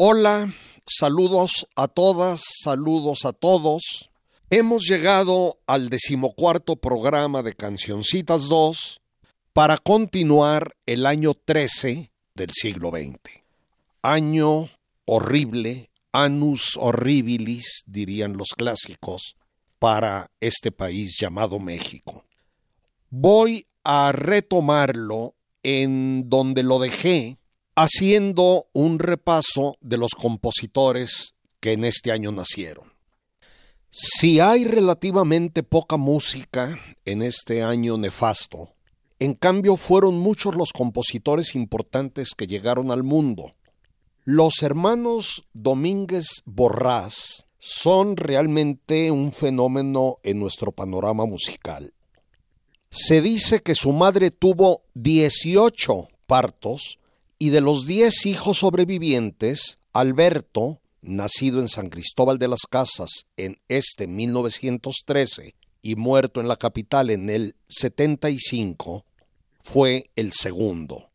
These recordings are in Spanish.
Hola, saludos a todas, saludos a todos. Hemos llegado al decimocuarto programa de Cancioncitas 2 para continuar el año 13 del siglo XX. Año horrible, annus horribilis, dirían los clásicos, para este país llamado México. Voy a retomarlo en donde lo dejé haciendo un repaso de los compositores que en este año nacieron. Si hay relativamente poca música en este año nefasto, en cambio fueron muchos los compositores importantes que llegaron al mundo. Los hermanos Domínguez Borrás son realmente un fenómeno en nuestro panorama musical. Se dice que su madre tuvo 18 partos y de los diez hijos sobrevivientes, Alberto, nacido en San Cristóbal de las Casas en este 1913 y muerto en la capital en el 75, fue el segundo.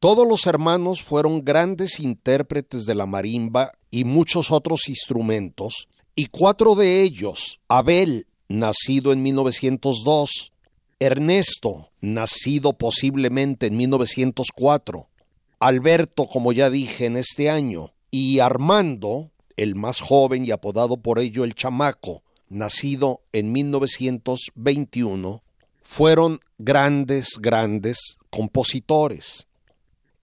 Todos los hermanos fueron grandes intérpretes de la marimba y muchos otros instrumentos, y cuatro de ellos, Abel, nacido en 1902, Ernesto, nacido posiblemente en 1904, Alberto, como ya dije, en este año, y Armando, el más joven y apodado por ello el chamaco, nacido en 1921, fueron grandes, grandes compositores.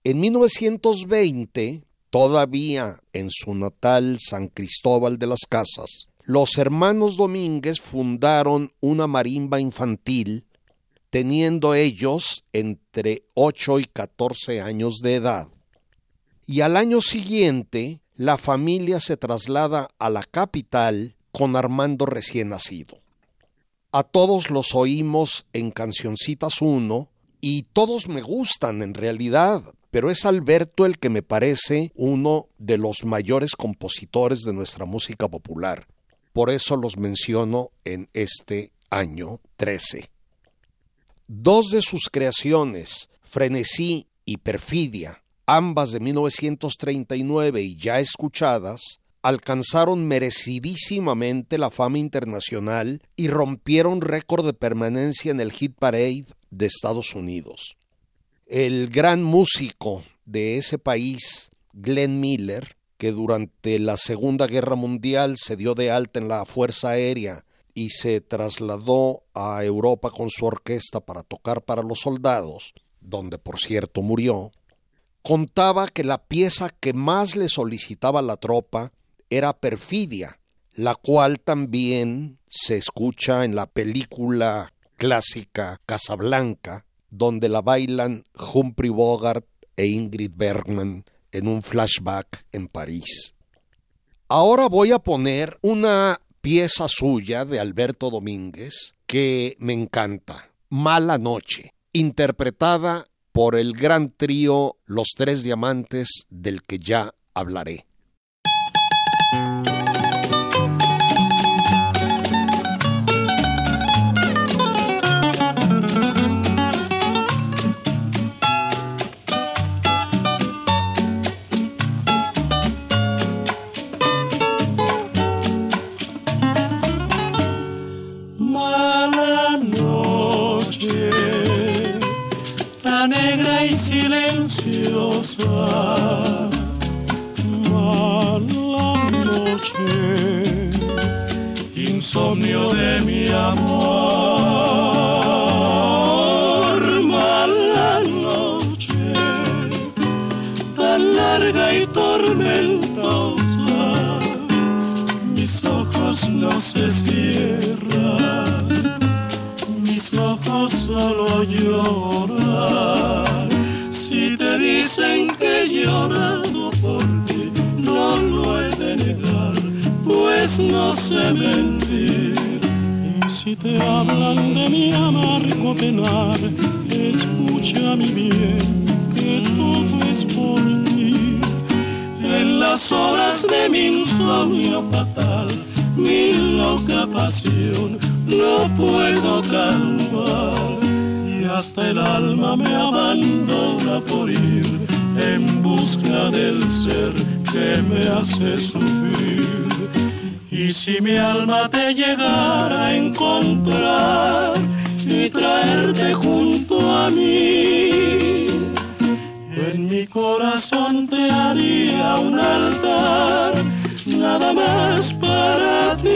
En 1920, todavía en su natal San Cristóbal de las Casas, los hermanos Domínguez fundaron una marimba infantil teniendo ellos entre 8 y 14 años de edad. Y al año siguiente, la familia se traslada a la capital con Armando recién nacido. A todos los oímos en Cancioncitas 1 y todos me gustan en realidad, pero es Alberto el que me parece uno de los mayores compositores de nuestra música popular. Por eso los menciono en este año 13. Dos de sus creaciones, Frenesí y Perfidia, ambas de 1939 y ya escuchadas, alcanzaron merecidísimamente la fama internacional y rompieron récord de permanencia en el Hit Parade de Estados Unidos. El gran músico de ese país, Glenn Miller, que durante la Segunda Guerra Mundial se dio de alta en la Fuerza Aérea y se trasladó a Europa con su orquesta para tocar para los soldados, donde por cierto murió, contaba que la pieza que más le solicitaba la tropa era Perfidia, la cual también se escucha en la película clásica Casablanca, donde la bailan Humphrey Bogart e Ingrid Bergman en un flashback en París. Ahora voy a poner una pieza suya de Alberto Domínguez que me encanta, Mala Noche, interpretada por el gran trío Los Tres Diamantes del que ya hablaré. No sé mentir. Y si te hablan de mi amargo penar, escucha mi bien, que todo es por ti. En las horas de mi insomnio fatal, mi loca pasión, no puedo calmar. Y hasta el alma me abandona por ir en busca del ser que me hace sufrir. Si mi alma te llegara a encontrar y traerte junto a mí, en mi corazón te haría un altar, nada más para ti.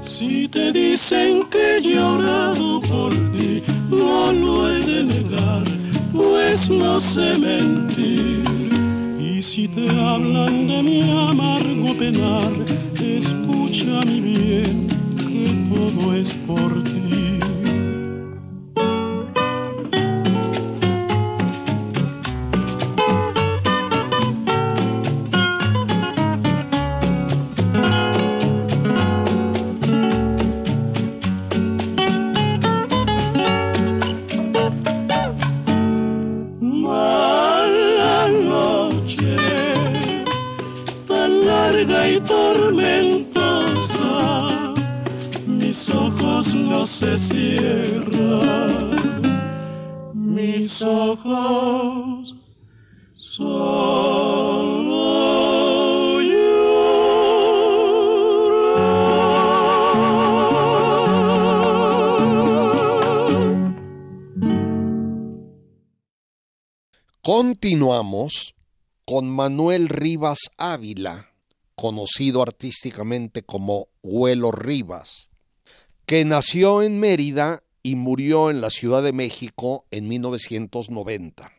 Si te dicen que he llorado por ti, no lo he de negar, pues no sé mentir. Te hablan de mi amargo penar, escucha mi bien, Continuamos con Manuel Rivas Ávila, conocido artísticamente como Huelo Rivas, que nació en Mérida y murió en la Ciudad de México en 1990.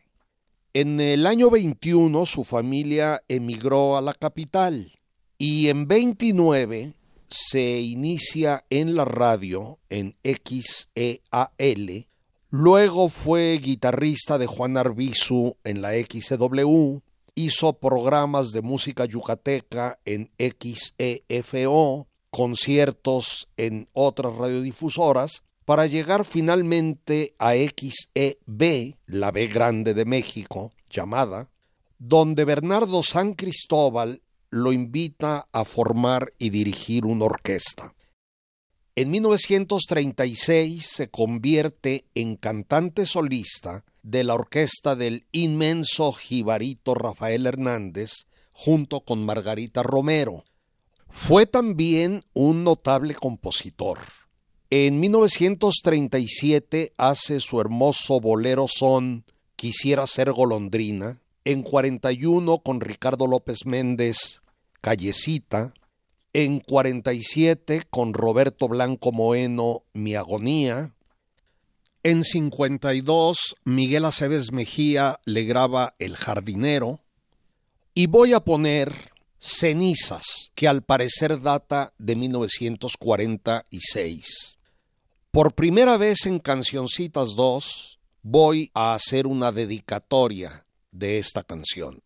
En el año 21 su familia emigró a la capital y en 29 se inicia en la radio en XEAL Luego fue guitarrista de Juan Arbizu en la XCW, hizo programas de música yucateca en XEFO, conciertos en otras radiodifusoras, para llegar finalmente a XEB, la B grande de México, llamada, donde Bernardo San Cristóbal lo invita a formar y dirigir una orquesta. En 1936 se convierte en cantante solista de la orquesta del inmenso jibarito Rafael Hernández junto con Margarita Romero. Fue también un notable compositor. En 1937 hace su hermoso bolero son Quisiera ser golondrina. En 41 con Ricardo López Méndez, Callecita en 47 con Roberto Blanco Moeno Mi Agonía. En 52 Miguel Aceves Mejía le graba El Jardinero. Y voy a poner Cenizas, que al parecer data de 1946. Por primera vez en Cancioncitas 2 voy a hacer una dedicatoria de esta canción.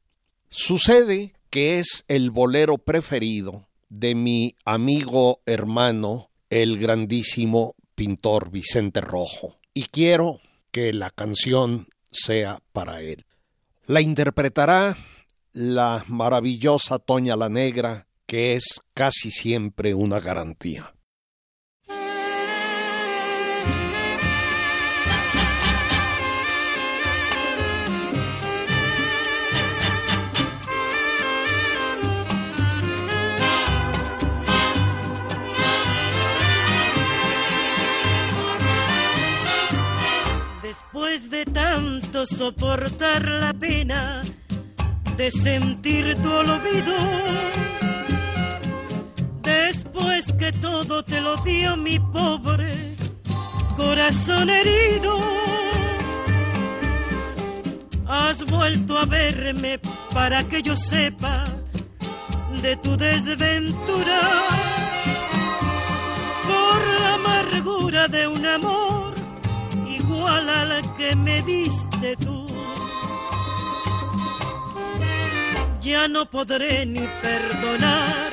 Sucede que es el bolero preferido de mi amigo hermano, el grandísimo pintor Vicente Rojo. Y quiero que la canción sea para él. La interpretará la maravillosa Toña la Negra, que es casi siempre una garantía. Después de tanto soportar la pena de sentir tu olvido, después que todo te lo dio mi pobre corazón herido, has vuelto a verme para que yo sepa de tu desventura. Por la amargura de un amor igual al que me diste tú. Ya no podré ni perdonar,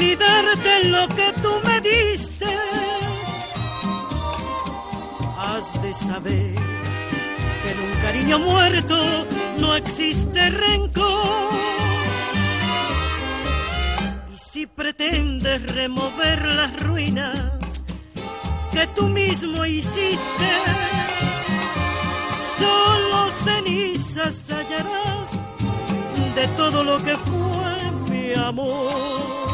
ni darte lo que tú me diste. Has de saber que en un cariño muerto no existe rencor. Y si pretendes remover las ruinas, que tú mismo hiciste, solo cenizas hallarás de todo lo que fue mi amor.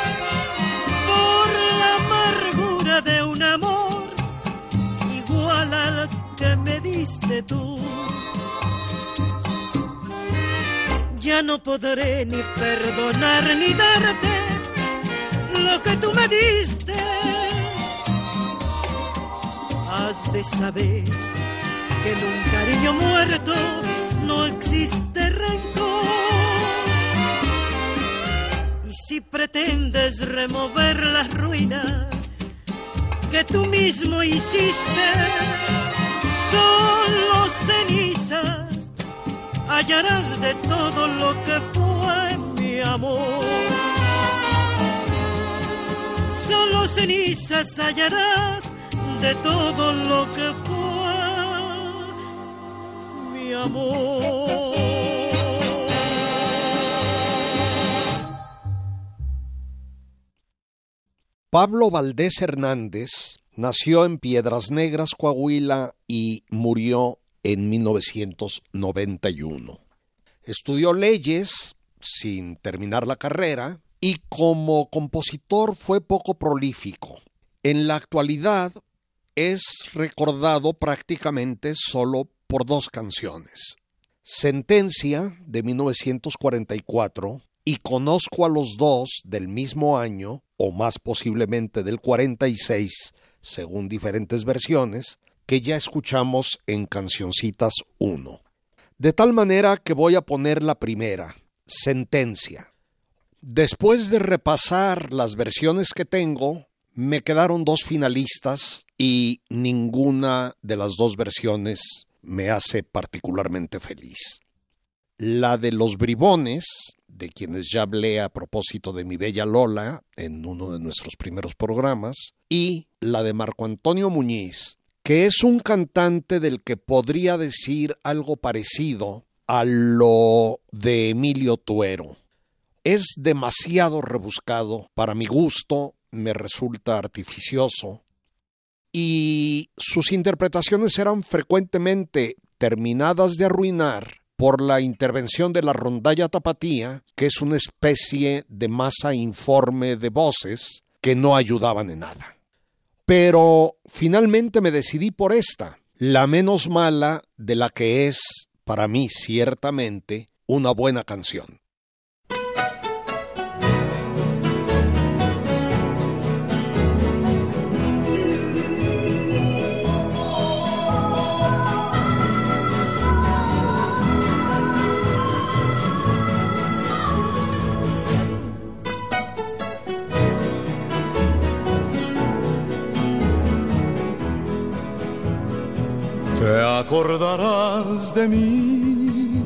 Ya no podré ni perdonar ni darte lo que tú me diste. Has de saber que en un cariño muerto no existe rencor. Y si pretendes remover las ruinas que tú mismo hiciste, solo cenizas hallarás de todo lo que fue mi amor. Solo cenizas hallarás de todo lo que fue mi amor. Pablo Valdés Hernández nació en Piedras Negras, Coahuila y murió en 1991. Estudió leyes sin terminar la carrera y como compositor fue poco prolífico. En la actualidad es recordado prácticamente solo por dos canciones. Sentencia de 1944 y Conozco a los dos del mismo año, o más posiblemente del 46, según diferentes versiones, que ya escuchamos en Cancioncitas 1. De tal manera que voy a poner la primera, Sentencia. Después de repasar las versiones que tengo, me quedaron dos finalistas y ninguna de las dos versiones me hace particularmente feliz. La de los bribones, de quienes ya hablé a propósito de mi bella Lola en uno de nuestros primeros programas, y la de Marco Antonio Muñiz, que es un cantante del que podría decir algo parecido a lo de Emilio Tuero. Es demasiado rebuscado, para mi gusto me resulta artificioso, y sus interpretaciones eran frecuentemente terminadas de arruinar por la intervención de la rondalla tapatía, que es una especie de masa informe de voces que no ayudaban en nada. Pero finalmente me decidí por esta, la menos mala de la que es, para mí ciertamente, una buena canción. Te acordarás de mí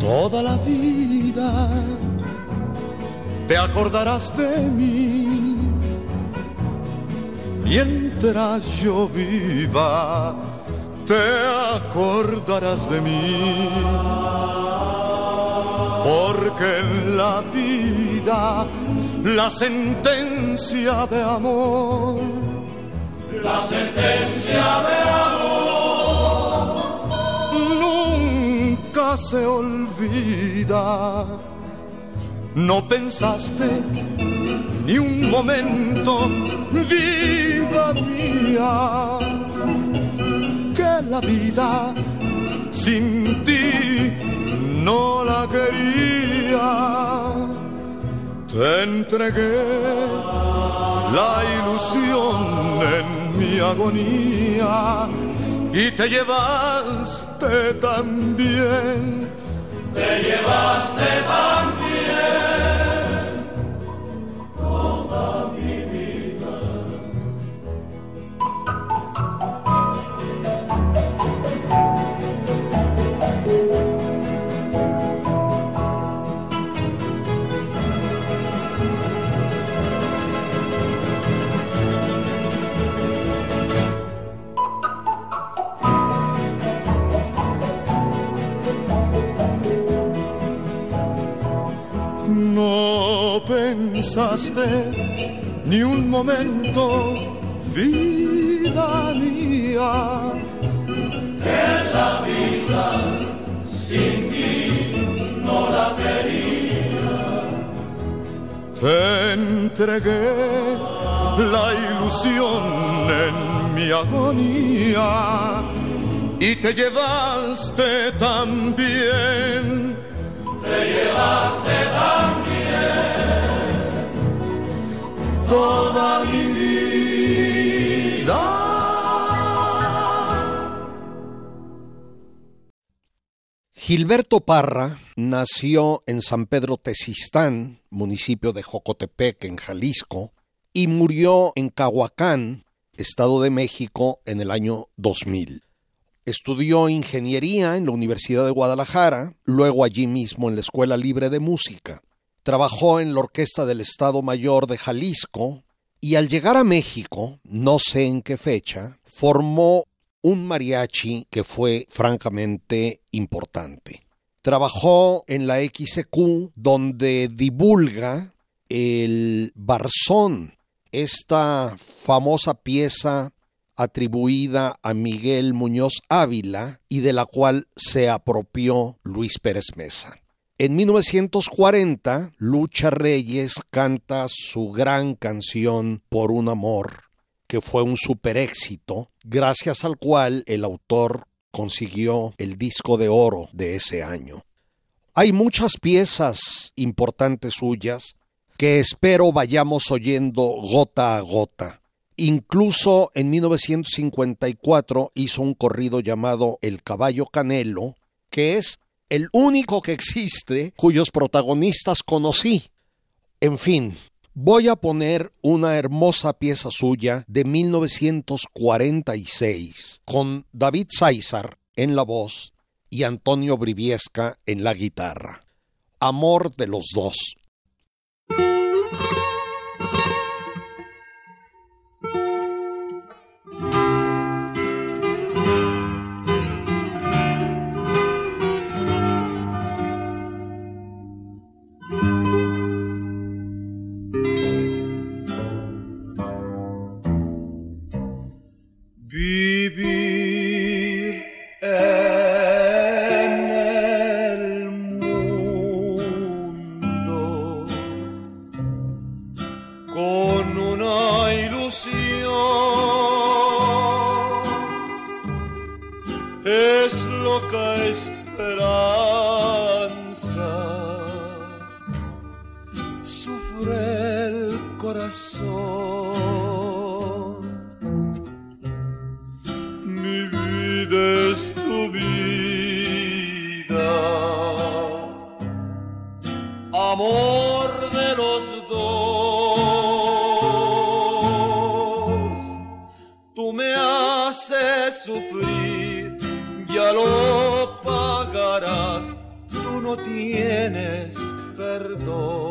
toda la vida. Te acordarás de mí mientras yo viva. Te acordarás de mí porque en la vida la sentencia de amor la sentencia de amor nunca se olvida. No pensaste ni un momento, vida mía, que la vida sin ti no la quería. Te entregué la ilusión en mi agonía y te llevaste también. Te llevaste también. Pensaste ni un momento, vida mía. Que la vida sin ti no la quería. Te entregué la ilusión en mi agonía y te llevaste también. Te llevaste también toda. Gilberto Parra nació en San Pedro Tesistán, municipio de Jocotepec, en Jalisco, y murió en Cahuacán, Estado de México, en el año 2000. Estudió ingeniería en la Universidad de Guadalajara, luego allí mismo en la Escuela Libre de Música. Trabajó en la Orquesta del Estado Mayor de Jalisco y al llegar a México, no sé en qué fecha, formó un mariachi que fue francamente importante. Trabajó en la XQ donde divulga el Barzón, esta famosa pieza atribuida a Miguel Muñoz Ávila y de la cual se apropió Luis Pérez Mesa. En 1940, Lucha Reyes canta su gran canción Por un amor, que fue un super éxito, gracias al cual el autor consiguió el disco de oro de ese año. Hay muchas piezas importantes suyas que espero vayamos oyendo gota a gota. Incluso en 1954 hizo un corrido llamado El caballo canelo, que es el único que existe cuyos protagonistas conocí. En fin, voy a poner una hermosa pieza suya de 1946 con David César en la voz y Antonio Briviesca en la guitarra. Amor de los dos. ilusión es loca esperanza, sufre el corazón. no tienes perdón.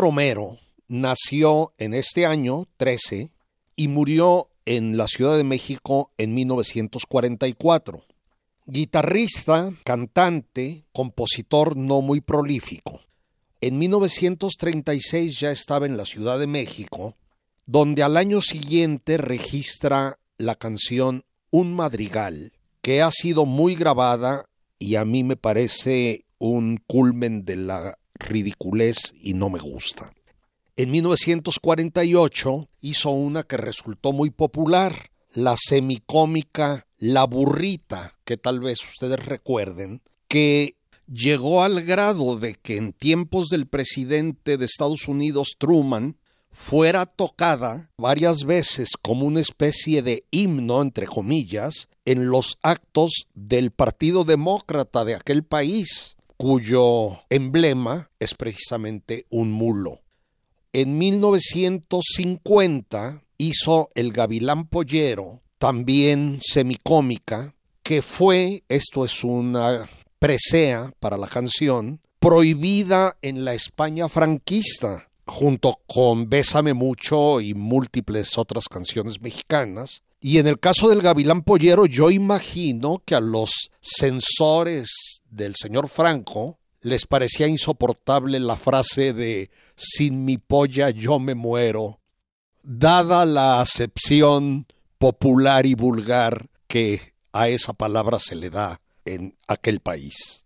Romero nació en este año 13 y murió en la Ciudad de México en 1944. Guitarrista, cantante, compositor no muy prolífico. En 1936 ya estaba en la Ciudad de México, donde al año siguiente registra la canción Un Madrigal, que ha sido muy grabada y a mí me parece un culmen de la ridiculez y no me gusta. En 1948 hizo una que resultó muy popular, la semicómica La Burrita, que tal vez ustedes recuerden, que llegó al grado de que en tiempos del presidente de Estados Unidos Truman fuera tocada varias veces como una especie de himno, entre comillas, en los actos del Partido Demócrata de aquel país cuyo emblema es precisamente un mulo. En 1950 hizo El Gavilán Pollero, también semicómica, que fue, esto es una presea para la canción, prohibida en la España franquista, junto con Bésame mucho y múltiples otras canciones mexicanas, y en el caso del gavilán pollero, yo imagino que a los censores del señor Franco les parecía insoportable la frase de sin mi polla yo me muero, dada la acepción popular y vulgar que a esa palabra se le da en aquel país.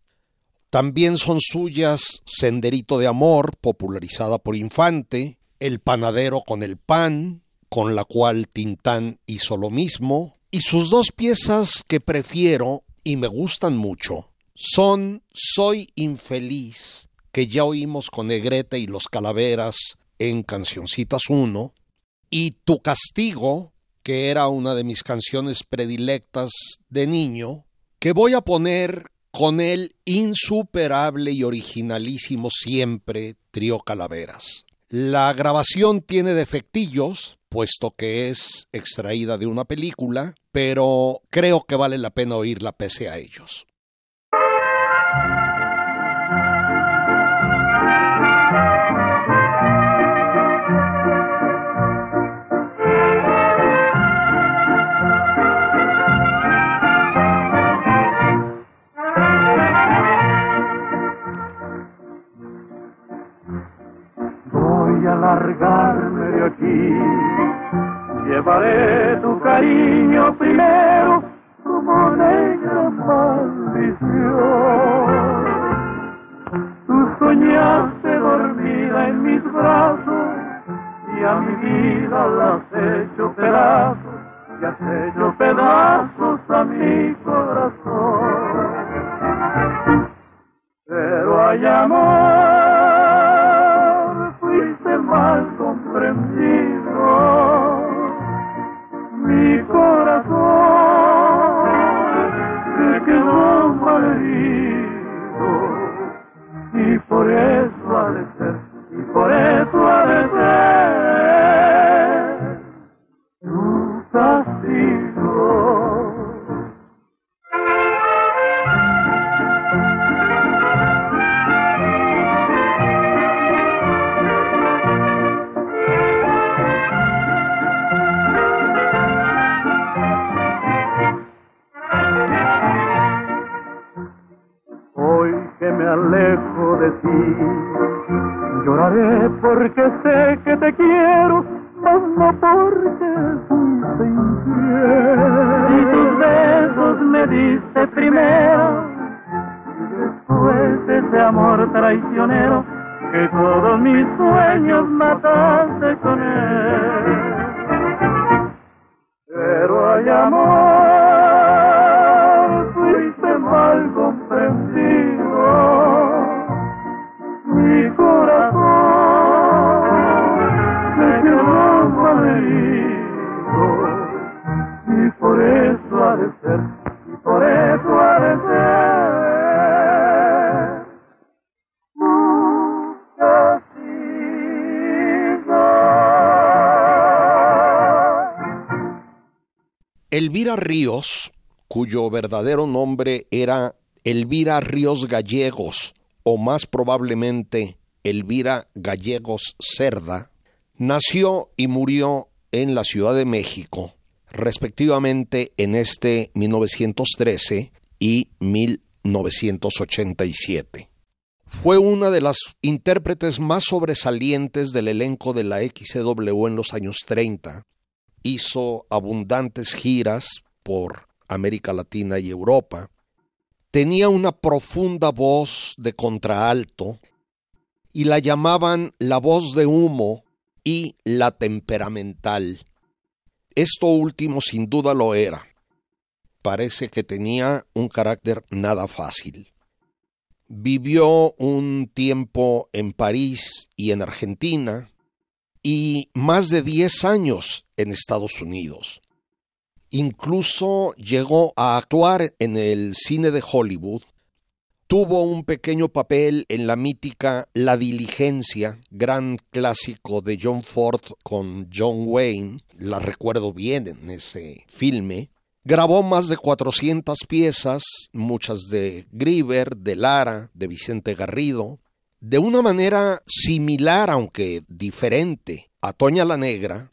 También son suyas Senderito de Amor, popularizada por Infante, El panadero con el pan, con la cual Tintán hizo lo mismo, y sus dos piezas que prefiero y me gustan mucho son Soy infeliz, que ya oímos con Negrete y los Calaveras en Cancioncitas 1, y Tu castigo, que era una de mis canciones predilectas de niño, que voy a poner con el insuperable y originalísimo siempre Trío Calaveras. La grabación tiene defectillos, puesto que es extraída de una película, pero creo que vale la pena oírla pese a ellos. Largarme aquí Llevaré tu cariño primero como negra maldición. Tú soñaste dormida en mis brazos y a mi vida la has hecho pedazos y has hecho pedazos a mi corazón. Pero hay amor corazón. Se quedó malherido y por eso porque sé que te quiero, mas no porque fuiste infiel. Y tus besos me diste primero, y después ese amor traicionero que todos mis sueños mataste con él. Y por eso ha de. Elvira Ríos, cuyo verdadero nombre era Elvira Ríos Gallegos, o más probablemente Elvira Gallegos Cerda, nació y murió en la Ciudad de México, respectivamente en este 1913 y 1987. Fue una de las intérpretes más sobresalientes del elenco de la XCW en los años 30 hizo abundantes giras por América Latina y Europa, tenía una profunda voz de contraalto y la llamaban la voz de humo y la temperamental. Esto último sin duda lo era. Parece que tenía un carácter nada fácil. Vivió un tiempo en París y en Argentina, y más de 10 años en Estados Unidos. Incluso llegó a actuar en el cine de Hollywood. Tuvo un pequeño papel en la mítica La Diligencia, gran clásico de John Ford con John Wayne. La recuerdo bien en ese filme. Grabó más de 400 piezas, muchas de Grieber, de Lara, de Vicente Garrido de una manera similar, aunque diferente, a Toña la Negra,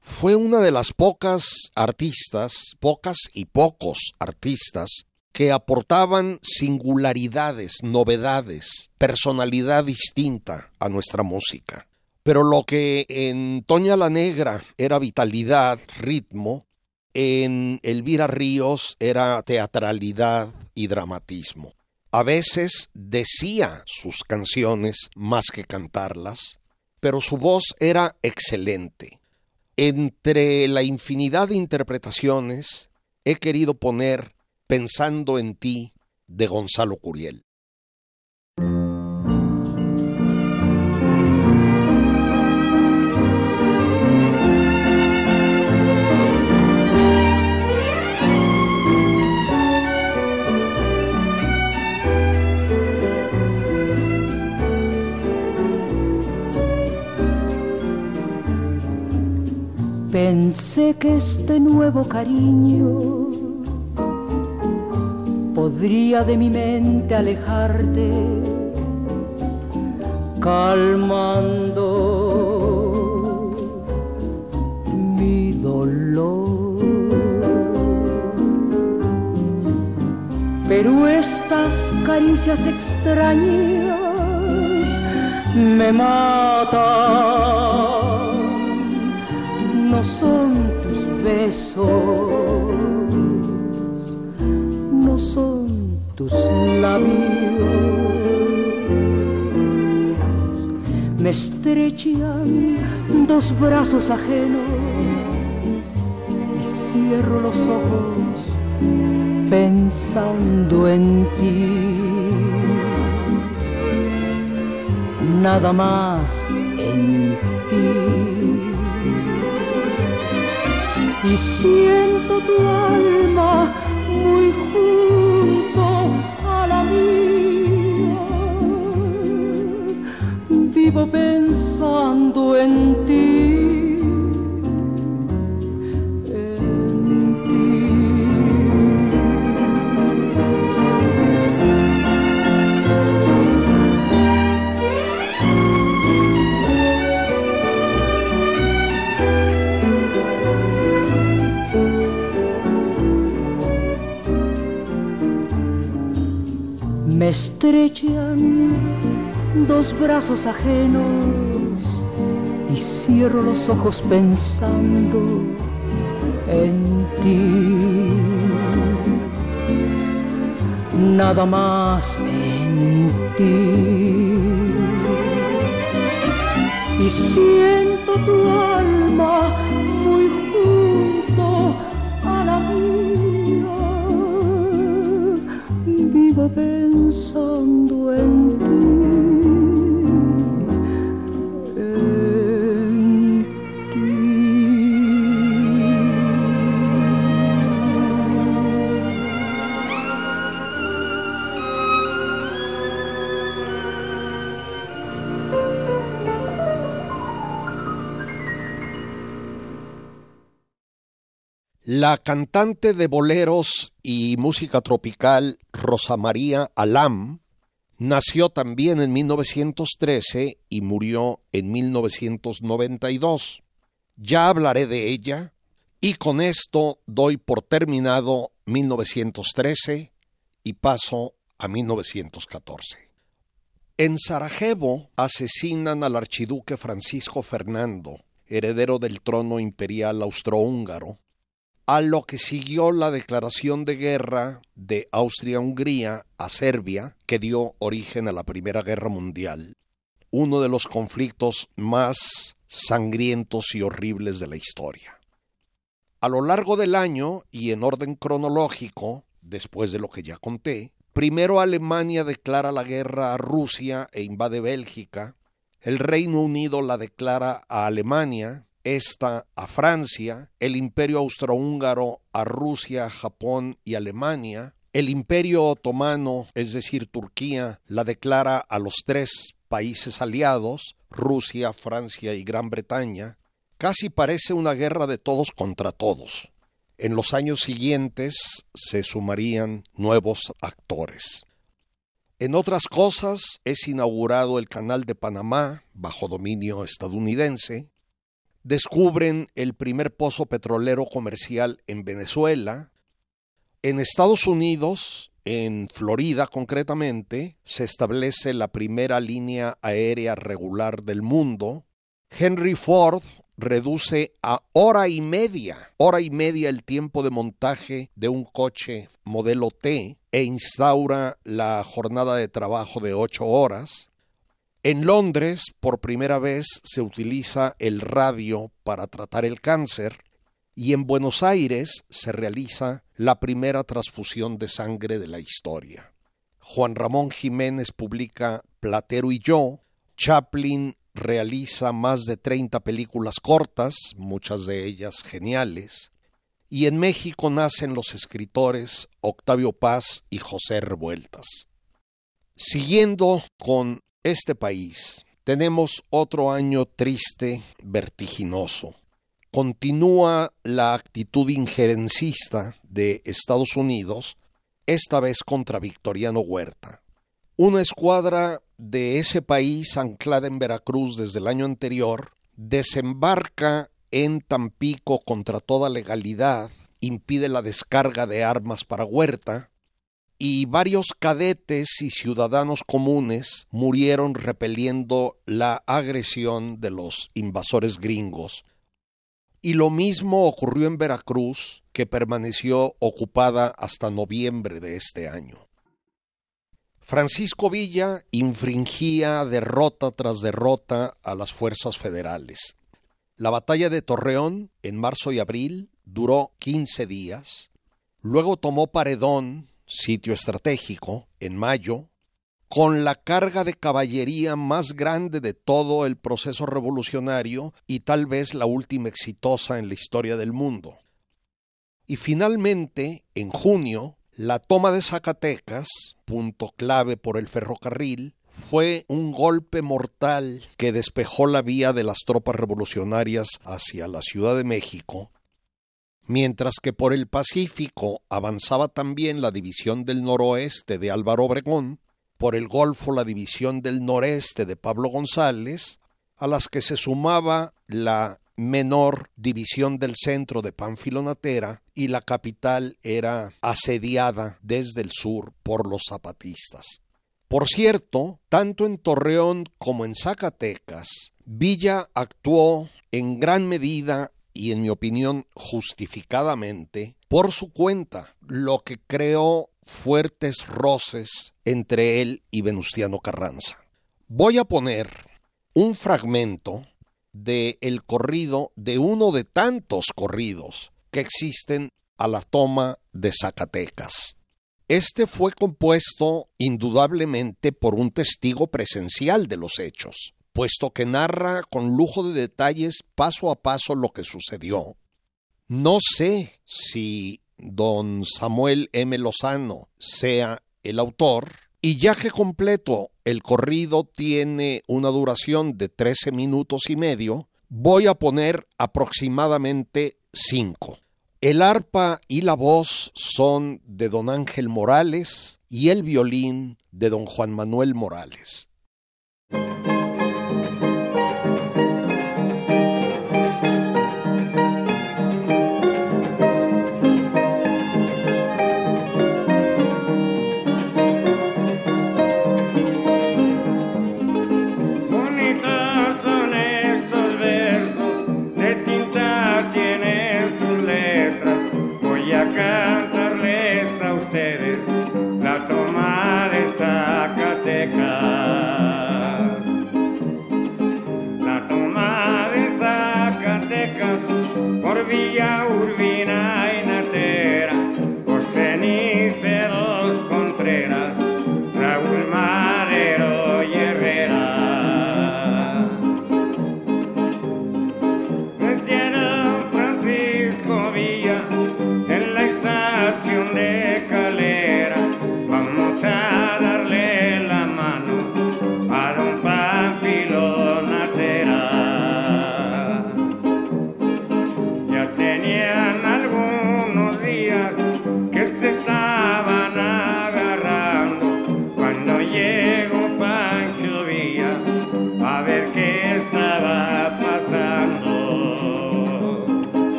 fue una de las pocas artistas, pocas y pocos artistas, que aportaban singularidades, novedades, personalidad distinta a nuestra música. Pero lo que en Toña la Negra era vitalidad, ritmo, en Elvira Ríos era teatralidad y dramatismo a veces decía sus canciones más que cantarlas, pero su voz era excelente. Entre la infinidad de interpretaciones he querido poner Pensando en ti de Gonzalo Curiel. Pensé que este nuevo cariño podría de mi mente alejarte, calmando mi dolor. Pero estas caricias extrañas me matan no son tus besos, son tus labios. Me estrechan dos brazos ajenos y cierro los ojos pensando en ti. Nada más en ti y siento tu alma dos brazos ajenos y cierro los ojos pensando en ti. Nada más en ti. Y siento tu alma muy junto a la mía. Vivo pensando La cantante de boleros y música tropical Rosa María Alam nació también en 1913 y murió en 1992. Ya hablaré de ella y con esto doy por terminado 1913 y paso a 1914. En Sarajevo asesinan al archiduque Francisco Fernando, heredero del trono imperial austrohúngaro, a lo que siguió la declaración de guerra de Austria-Hungría a Serbia, que dio origen a la Primera Guerra Mundial, uno de los conflictos más sangrientos y horribles de la historia. A lo largo del año y en orden cronológico, después de lo que ya conté, primero Alemania declara la guerra a Rusia e invade Bélgica, el Reino Unido la declara a Alemania, esta a Francia, el imperio austrohúngaro a Rusia, Japón y Alemania, el imperio otomano, es decir, Turquía, la declara a los tres países aliados, Rusia, Francia y Gran Bretaña, casi parece una guerra de todos contra todos. En los años siguientes se sumarían nuevos actores. En otras cosas, es inaugurado el Canal de Panamá, bajo dominio estadounidense, descubren el primer pozo petrolero comercial en Venezuela. En Estados Unidos, en Florida concretamente, se establece la primera línea aérea regular del mundo. Henry Ford reduce a hora y media, hora y media el tiempo de montaje de un coche modelo T e instaura la jornada de trabajo de ocho horas. En Londres, por primera vez, se utiliza el radio para tratar el cáncer y en Buenos Aires se realiza la primera transfusión de sangre de la historia. Juan Ramón Jiménez publica Platero y yo, Chaplin realiza más de 30 películas cortas, muchas de ellas geniales, y en México nacen los escritores Octavio Paz y José Revueltas. Siguiendo con este país. Tenemos otro año triste, vertiginoso. Continúa la actitud injerencista de Estados Unidos, esta vez contra Victoriano Huerta. Una escuadra de ese país anclada en Veracruz desde el año anterior desembarca en Tampico contra toda legalidad, impide la descarga de armas para Huerta, y varios cadetes y ciudadanos comunes murieron repeliendo la agresión de los invasores gringos. Y lo mismo ocurrió en Veracruz, que permaneció ocupada hasta noviembre de este año. Francisco Villa infringía derrota tras derrota a las fuerzas federales. La batalla de Torreón, en marzo y abril, duró 15 días. Luego tomó Paredón, sitio estratégico, en mayo, con la carga de caballería más grande de todo el proceso revolucionario y tal vez la última exitosa en la historia del mundo. Y finalmente, en junio, la toma de Zacatecas, punto clave por el ferrocarril, fue un golpe mortal que despejó la vía de las tropas revolucionarias hacia la Ciudad de México mientras que por el Pacífico avanzaba también la división del noroeste de Álvaro Obregón, por el Golfo la división del noreste de Pablo González, a las que se sumaba la menor división del centro de Pánfilo Natera y la capital era asediada desde el sur por los zapatistas. Por cierto, tanto en Torreón como en Zacatecas, Villa actuó en gran medida y en mi opinión justificadamente por su cuenta, lo que creó fuertes roces entre él y Venustiano Carranza. Voy a poner un fragmento de el corrido de uno de tantos corridos que existen a la toma de Zacatecas. Este fue compuesto indudablemente por un testigo presencial de los hechos, puesto que narra con lujo de detalles paso a paso lo que sucedió. No sé si don Samuel M. Lozano sea el autor, y ya que completo el corrido tiene una duración de 13 minutos y medio, voy a poner aproximadamente 5. El arpa y la voz son de don Ángel Morales y el violín de don Juan Manuel Morales.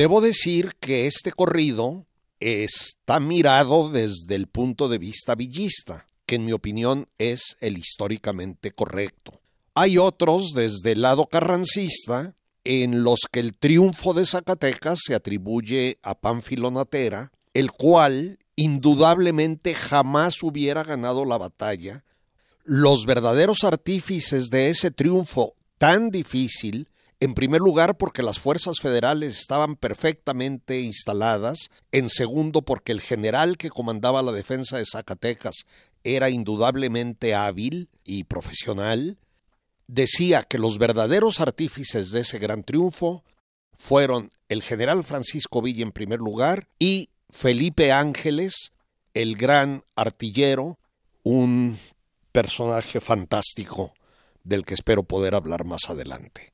Debo decir que este corrido está mirado desde el punto de vista villista, que en mi opinión es el históricamente correcto. Hay otros desde el lado carrancista en los que el triunfo de Zacatecas se atribuye a Pánfilo Natera, el cual indudablemente jamás hubiera ganado la batalla. Los verdaderos artífices de ese triunfo tan difícil en primer lugar, porque las fuerzas federales estaban perfectamente instaladas. En segundo, porque el general que comandaba la defensa de Zacatecas era indudablemente hábil y profesional. Decía que los verdaderos artífices de ese gran triunfo fueron el general Francisco Villa en primer lugar y Felipe Ángeles, el gran artillero, un personaje fantástico del que espero poder hablar más adelante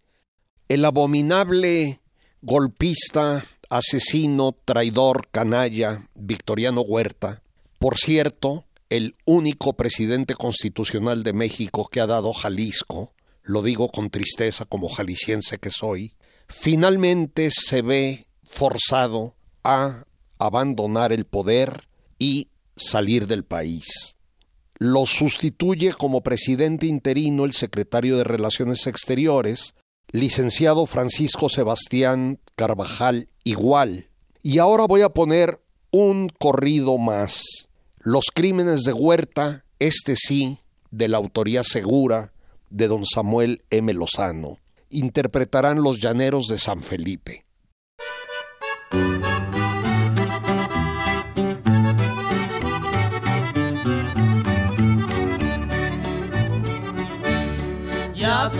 el abominable golpista, asesino, traidor, canalla, Victoriano Huerta, por cierto, el único presidente constitucional de México que ha dado Jalisco, lo digo con tristeza como jalisciense que soy, finalmente se ve forzado a abandonar el poder y salir del país. Lo sustituye como presidente interino el secretario de Relaciones Exteriores, licenciado Francisco Sebastián Carvajal igual. Y ahora voy a poner un corrido más. Los crímenes de Huerta, este sí, de la autoría segura de don Samuel M. Lozano. Interpretarán los llaneros de San Felipe.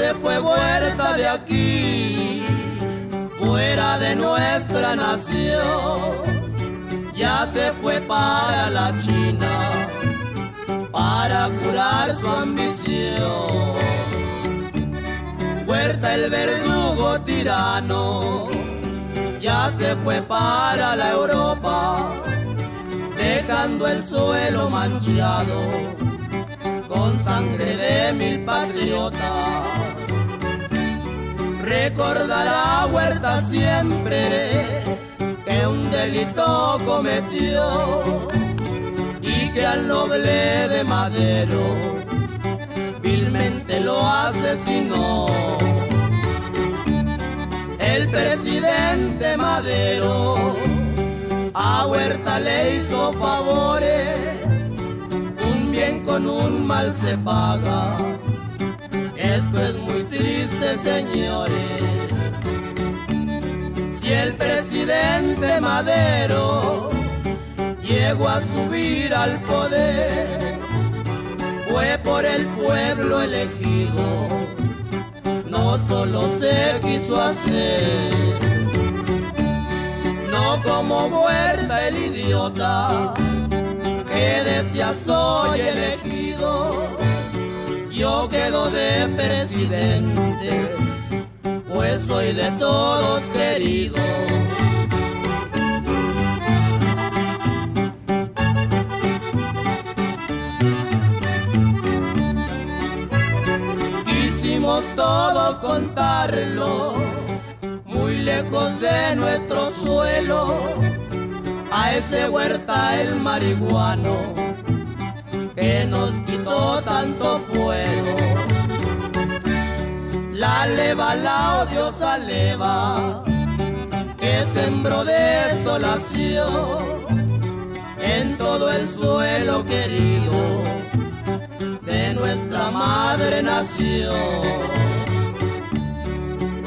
Se fue Huerta de aquí, fuera de nuestra nación. Ya se fue para la China, para curar su ambición. Huerta el verdugo tirano, ya se fue para la Europa, dejando el suelo manchado con sangre de mil patriotas. Recordará Huerta siempre que un delito cometió y que al noble de Madero vilmente lo asesinó. El presidente Madero a Huerta le hizo favores bien con un mal se paga. Esto es muy triste, señores. Si el presidente Madero llegó a subir al poder, fue por el pueblo elegido. No solo se quiso hacer, no como Huerta el idiota que decía soy elegido, yo quedo de presidente, pues soy de todos querido. podemos todos contarlo, muy lejos de nuestro suelo, ese huerta el marihuano que nos quitó tanto fuego. La leva, la odiosa leva, que sembró desolación en todo el suelo querido de nuestra madre nación.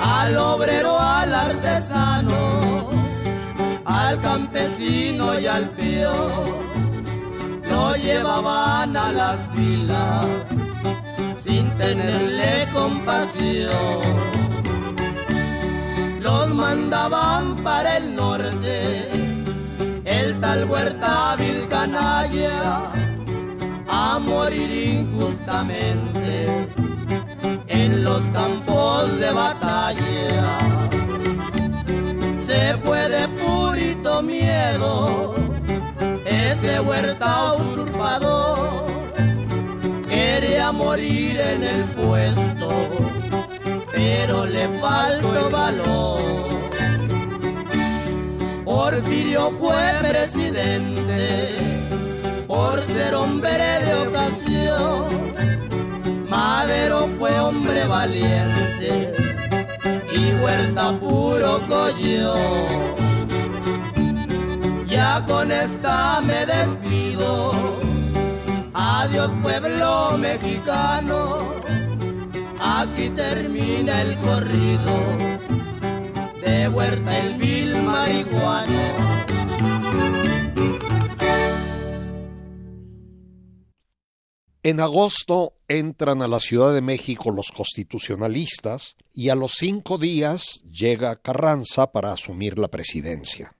Al obrero, al artesano, al campesino y al peón, lo llevaban a las filas sin tenerles compasión. Los mandaban para el norte, el tal huerta vil canalla a morir injustamente en los campos de batalla. Fue de purito miedo ese huerta usurpador. Quería morir en el puesto, pero le faltó valor. Porfirio fue presidente por ser hombre de ocasión. Madero fue hombre valiente y Huerta puro collón. Ya con esta me despido. Adiós pueblo mexicano. Aquí termina el corrido de Huerta el vil marihuano. En agosto entran a la Ciudad de México los constitucionalistas y a los cinco días llega Carranza para asumir la presidencia.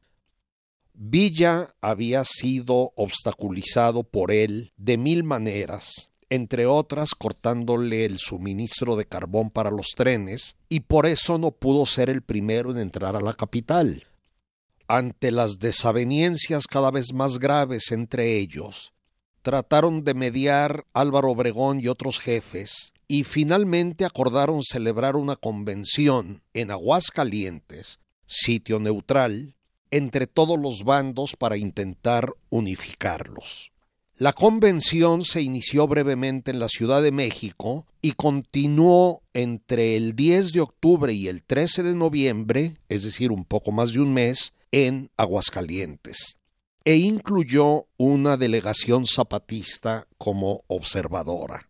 Villa había sido obstaculizado por él de mil maneras, entre otras cortándole el suministro de carbón para los trenes, y por eso no pudo ser el primero en entrar a la capital. Ante las desavenencias cada vez más graves entre ellos, trataron de mediar Álvaro Obregón y otros jefes, y finalmente acordaron celebrar una convención en Aguascalientes, sitio neutral, entre todos los bandos para intentar unificarlos. La convención se inició brevemente en la Ciudad de México y continuó entre el 10 de octubre y el 13 de noviembre, es decir, un poco más de un mes, en Aguascalientes e incluyó una delegación zapatista como observadora.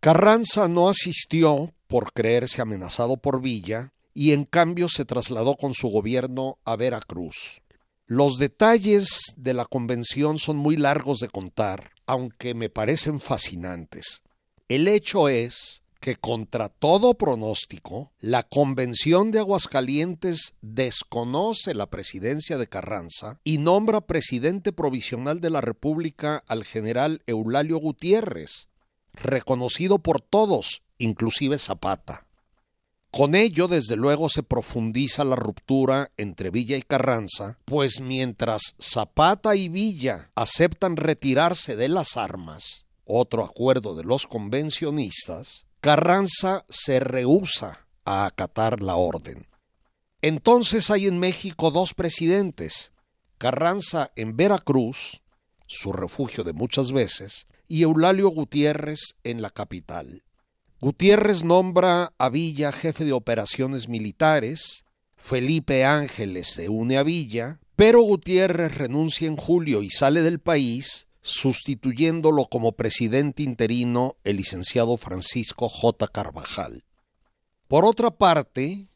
Carranza no asistió por creerse amenazado por Villa y en cambio se trasladó con su gobierno a Veracruz. Los detalles de la convención son muy largos de contar, aunque me parecen fascinantes. El hecho es que contra todo pronóstico, la Convención de Aguascalientes desconoce la presidencia de Carranza y nombra presidente provisional de la República al general Eulalio Gutiérrez, reconocido por todos, inclusive Zapata. Con ello, desde luego, se profundiza la ruptura entre Villa y Carranza, pues mientras Zapata y Villa aceptan retirarse de las armas, otro acuerdo de los convencionistas, Carranza se rehúsa a acatar la orden. Entonces hay en México dos presidentes, Carranza en Veracruz, su refugio de muchas veces, y Eulalio Gutiérrez en la capital. Gutiérrez nombra a Villa jefe de operaciones militares, Felipe Ángeles se une a Villa, pero Gutiérrez renuncia en julio y sale del país sustituyéndolo como presidente interino el licenciado Francisco J. Carvajal. Por otra parte,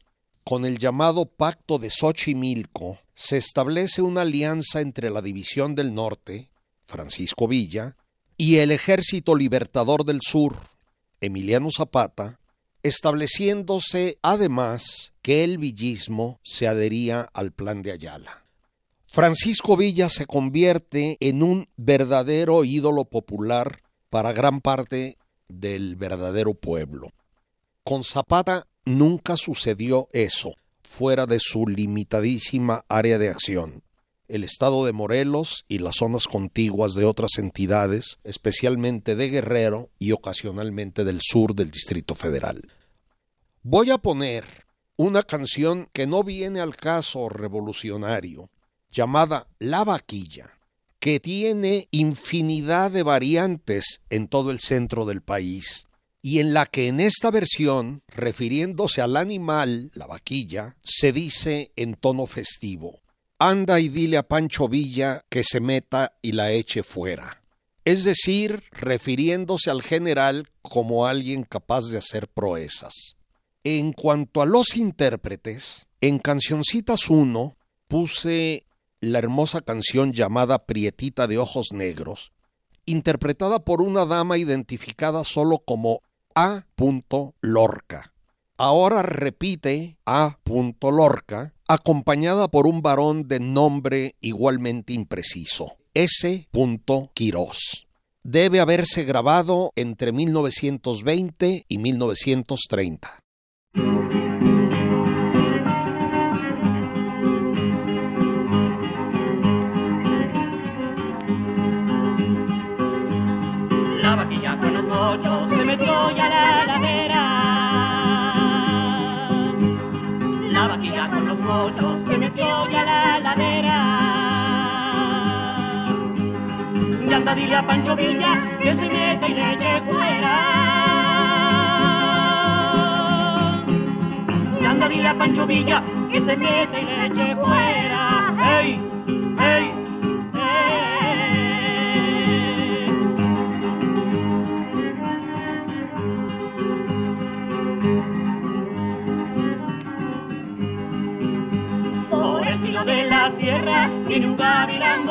con el llamado Pacto de Xochimilco, se establece una alianza entre la División del Norte, Francisco Villa, y el Ejército Libertador del Sur, Emiliano Zapata, estableciéndose además que el villismo se adhería al plan de Ayala. Francisco Villa se convierte en un verdadero ídolo popular para gran parte del verdadero pueblo. Con Zapata nunca sucedió eso, fuera de su limitadísima área de acción. El estado de Morelos y las zonas contiguas de otras entidades, especialmente de Guerrero y ocasionalmente del sur del Distrito Federal. Voy a poner una canción que no viene al caso revolucionario, llamada La Vaquilla, que tiene infinidad de variantes en todo el centro del país y en la que en esta versión, refiriéndose al animal, la vaquilla, se dice en tono festivo. Anda y dile a Pancho Villa que se meta y la eche fuera. Es decir, refiriéndose al general como alguien capaz de hacer proezas. En cuanto a los intérpretes, en Cancioncitas 1 puse la hermosa canción llamada Prietita de Ojos Negros, interpretada por una dama identificada solo como a. Lorca. Ahora repite A. Lorca, acompañada por un varón de nombre igualmente impreciso, S. Quirós. Debe haberse grabado entre 1920 y 1930. Anda dile a Pancho Villa que se meta y le eche fuera. Y anda dile a Pancho Villa que se meta y le eche fuera. ¡Hey! ¡Hey! Por el filo de la sierra tiene un gavilán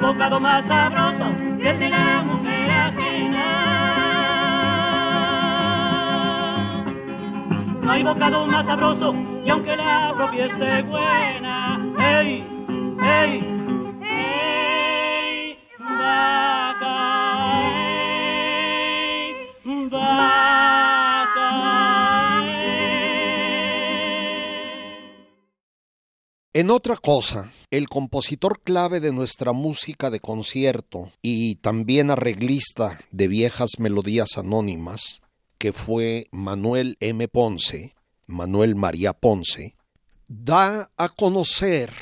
Hay bocado más sabroso que el de la mujer ajena. No hay bocado más sabroso y aunque la propia esté buena. ¡Ey! ¡Ey! En otra cosa, el compositor clave de nuestra música de concierto y también arreglista de viejas melodías anónimas, que fue Manuel M. Ponce, Manuel María Ponce, da a conocer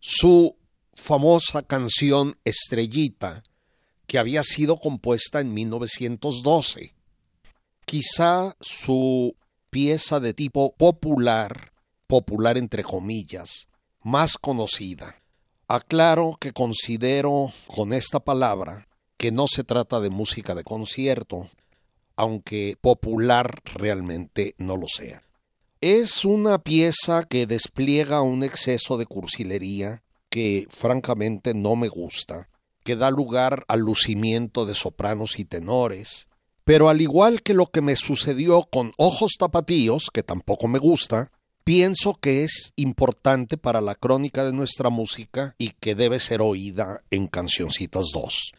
su famosa canción Estrellita, que había sido compuesta en 1912. Quizá su pieza de tipo popular, popular entre comillas, más conocida. Aclaro que considero con esta palabra que no se trata de música de concierto, aunque popular realmente no lo sea. Es una pieza que despliega un exceso de cursilería que francamente no me gusta, que da lugar al lucimiento de sopranos y tenores, pero al igual que lo que me sucedió con Ojos Tapatíos, que tampoco me gusta, pienso que es importante para la crónica de nuestra música y que debe ser oída en Cancioncitas 2.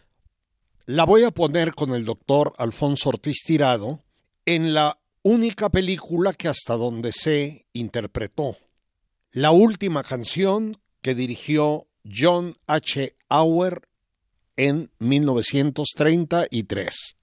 La voy a poner con el doctor Alfonso Ortiz Tirado en la única película que hasta donde sé interpretó. La última canción que dirigió John H. Auer en 1933.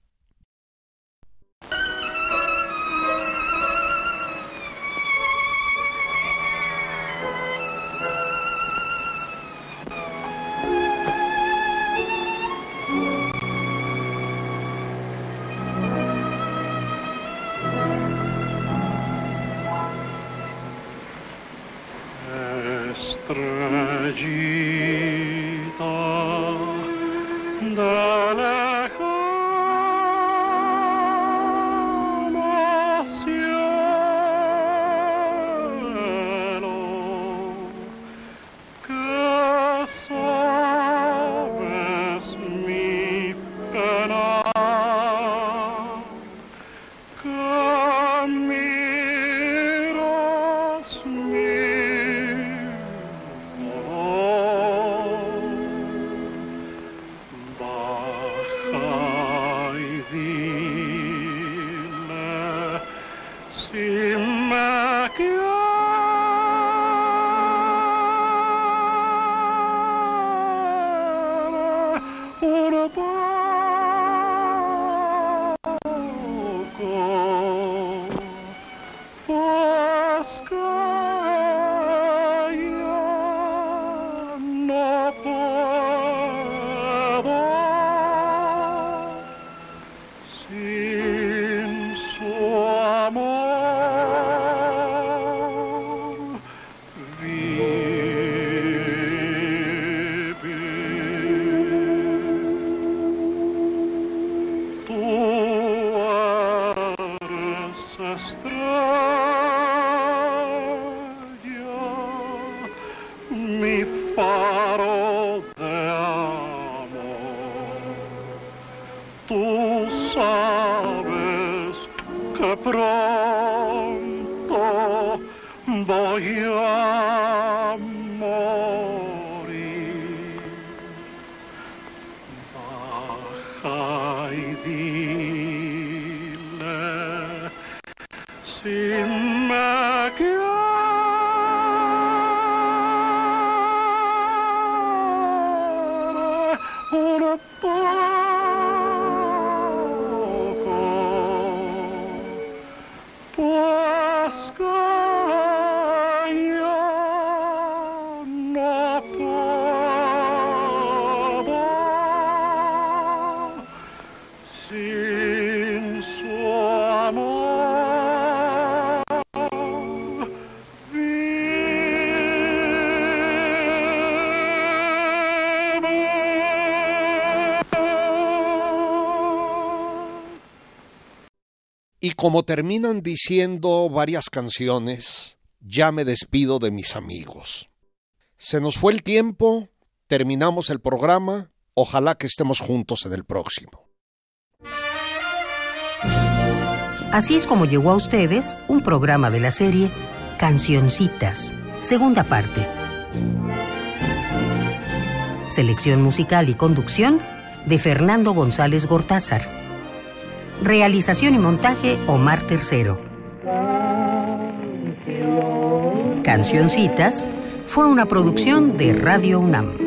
Como terminan diciendo varias canciones, ya me despido de mis amigos. Se nos fue el tiempo, terminamos el programa, ojalá que estemos juntos en el próximo. Así es como llegó a ustedes un programa de la serie Cancioncitas, segunda parte. Selección musical y conducción de Fernando González Gortázar. Realización y montaje Omar Tercero. Cancioncitas fue una producción de Radio UNAM.